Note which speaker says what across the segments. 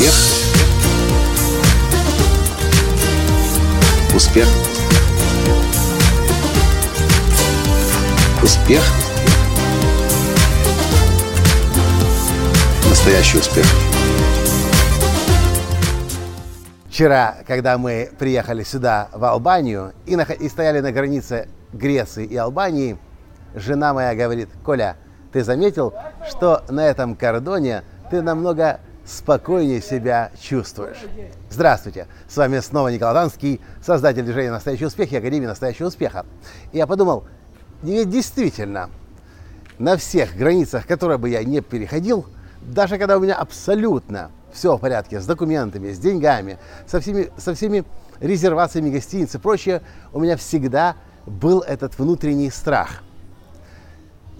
Speaker 1: Успех. Успех. Успех. Настоящий успех.
Speaker 2: Вчера, когда мы приехали сюда, в Албанию, и, на, и стояли на границе Греции и Албании, жена моя говорит, Коля, ты заметил, что на этом кордоне ты намного спокойнее себя чувствуешь. Здравствуйте, с вами снова Николай Танский, создатель движения «Настоящий успех» и Академии «Настоящего успеха». И я подумал, ведь действительно, на всех границах, которые бы я не переходил, даже когда у меня абсолютно все в порядке с документами, с деньгами, со всеми, со всеми резервациями гостиницы и прочее, у меня всегда был этот внутренний страх –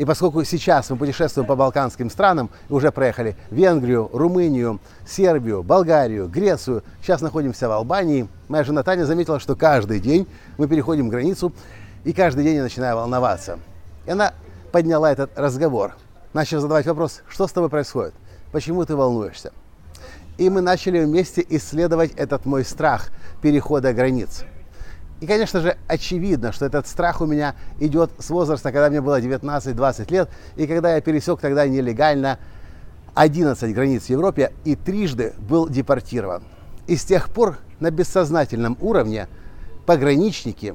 Speaker 2: и поскольку сейчас мы путешествуем по балканским странам, уже проехали Венгрию, Румынию, Сербию, Болгарию, Грецию, сейчас находимся в Албании, моя жена Таня заметила, что каждый день мы переходим границу, и каждый день я начинаю волноваться. И она подняла этот разговор, начав задавать вопрос, что с тобой происходит, почему ты волнуешься. И мы начали вместе исследовать этот мой страх перехода границ. И, конечно же, очевидно, что этот страх у меня идет с возраста, когда мне было 19-20 лет, и когда я пересек тогда нелегально 11 границ в Европе и трижды был депортирован. И с тех пор на бессознательном уровне пограничники,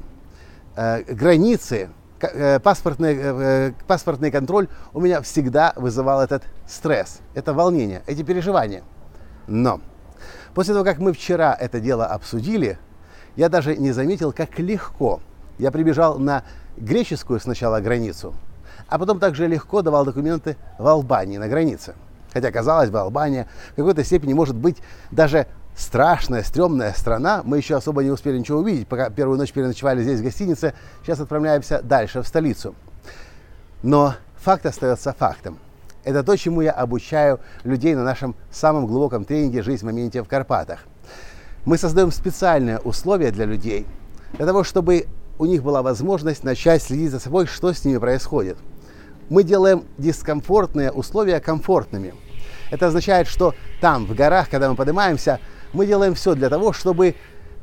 Speaker 2: э, границы, э, паспортный, э, паспортный контроль у меня всегда вызывал этот стресс, это волнение, эти переживания. Но после того, как мы вчера это дело обсудили, я даже не заметил, как легко я прибежал на греческую сначала границу, а потом также легко давал документы в Албании на границе. Хотя, казалось бы, Албания в какой-то степени может быть даже страшная, стрёмная страна. Мы еще особо не успели ничего увидеть, пока первую ночь переночевали здесь в гостинице. Сейчас отправляемся дальше, в столицу. Но факт остается фактом. Это то, чему я обучаю людей на нашем самом глубоком тренинге «Жизнь в моменте в Карпатах». Мы создаем специальные условия для людей, для того, чтобы у них была возможность начать следить за собой, что с ними происходит. Мы делаем дискомфортные условия комфортными. Это означает, что там, в горах, когда мы поднимаемся, мы делаем все для того, чтобы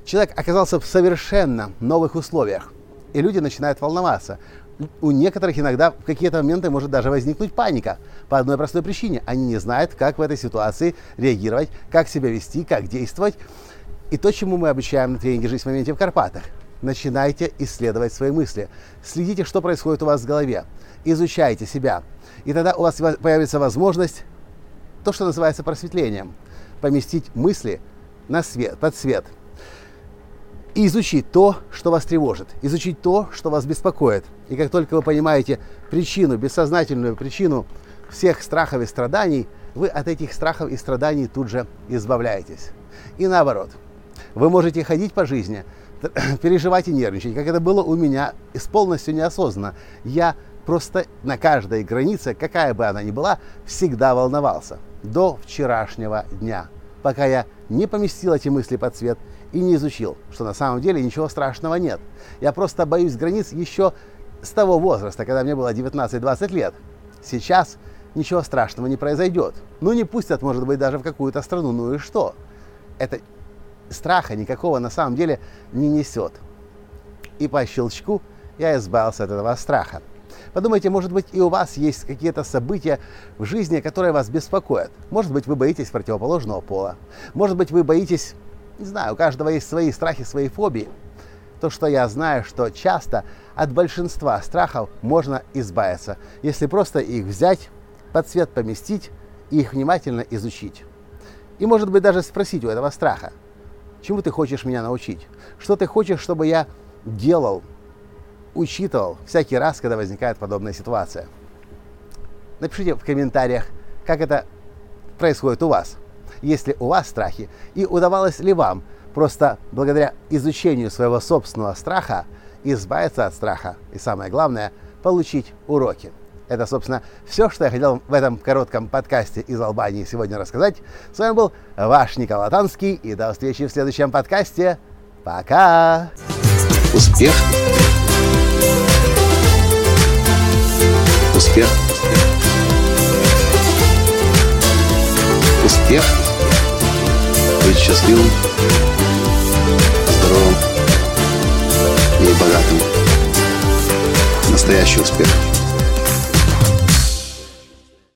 Speaker 2: человек оказался в совершенно новых условиях. И люди начинают волноваться. У некоторых иногда в какие-то моменты может даже возникнуть паника. По одной простой причине. Они не знают, как в этой ситуации реагировать, как себя вести, как действовать. И то, чему мы обучаем на тренинге «Жизнь в моменте в Карпатах». Начинайте исследовать свои мысли. Следите, что происходит у вас в голове. Изучайте себя. И тогда у вас появится возможность, то, что называется просветлением, поместить мысли на свет, под свет. И изучить то, что вас тревожит. Изучить то, что вас беспокоит. И как только вы понимаете причину, бессознательную причину всех страхов и страданий, вы от этих страхов и страданий тут же избавляетесь. И наоборот – вы можете ходить по жизни, переживать и нервничать, как это было у меня, полностью неосознанно. Я просто на каждой границе, какая бы она ни была, всегда волновался. До вчерашнего дня, пока я не поместил эти мысли под цвет и не изучил, что на самом деле ничего страшного нет. Я просто боюсь границ еще с того возраста, когда мне было 19-20 лет. Сейчас ничего страшного не произойдет. Ну не пустят, может быть, даже в какую-то страну, ну и что? Это страха никакого на самом деле не несет. И по щелчку я избавился от этого страха. Подумайте, может быть, и у вас есть какие-то события в жизни, которые вас беспокоят. Может быть, вы боитесь противоположного пола. Может быть, вы боитесь, не знаю, у каждого есть свои страхи, свои фобии. То, что я знаю, что часто от большинства страхов можно избавиться, если просто их взять, под цвет поместить и их внимательно изучить. И, может быть, даже спросить у этого страха, Чему ты хочешь меня научить? Что ты хочешь, чтобы я делал, учитывал всякий раз, когда возникает подобная ситуация? Напишите в комментариях, как это происходит у вас. Если у вас страхи, и удавалось ли вам просто благодаря изучению своего собственного страха избавиться от страха и самое главное, получить уроки. Это, собственно, все, что я хотел в этом коротком подкасте из Албании сегодня рассказать. С вами был ваш Николай Танский, и до встречи в следующем подкасте. Пока!
Speaker 1: Успех! Успех! Успех! быть счастливым, здоровым и богатым. Настоящий успех.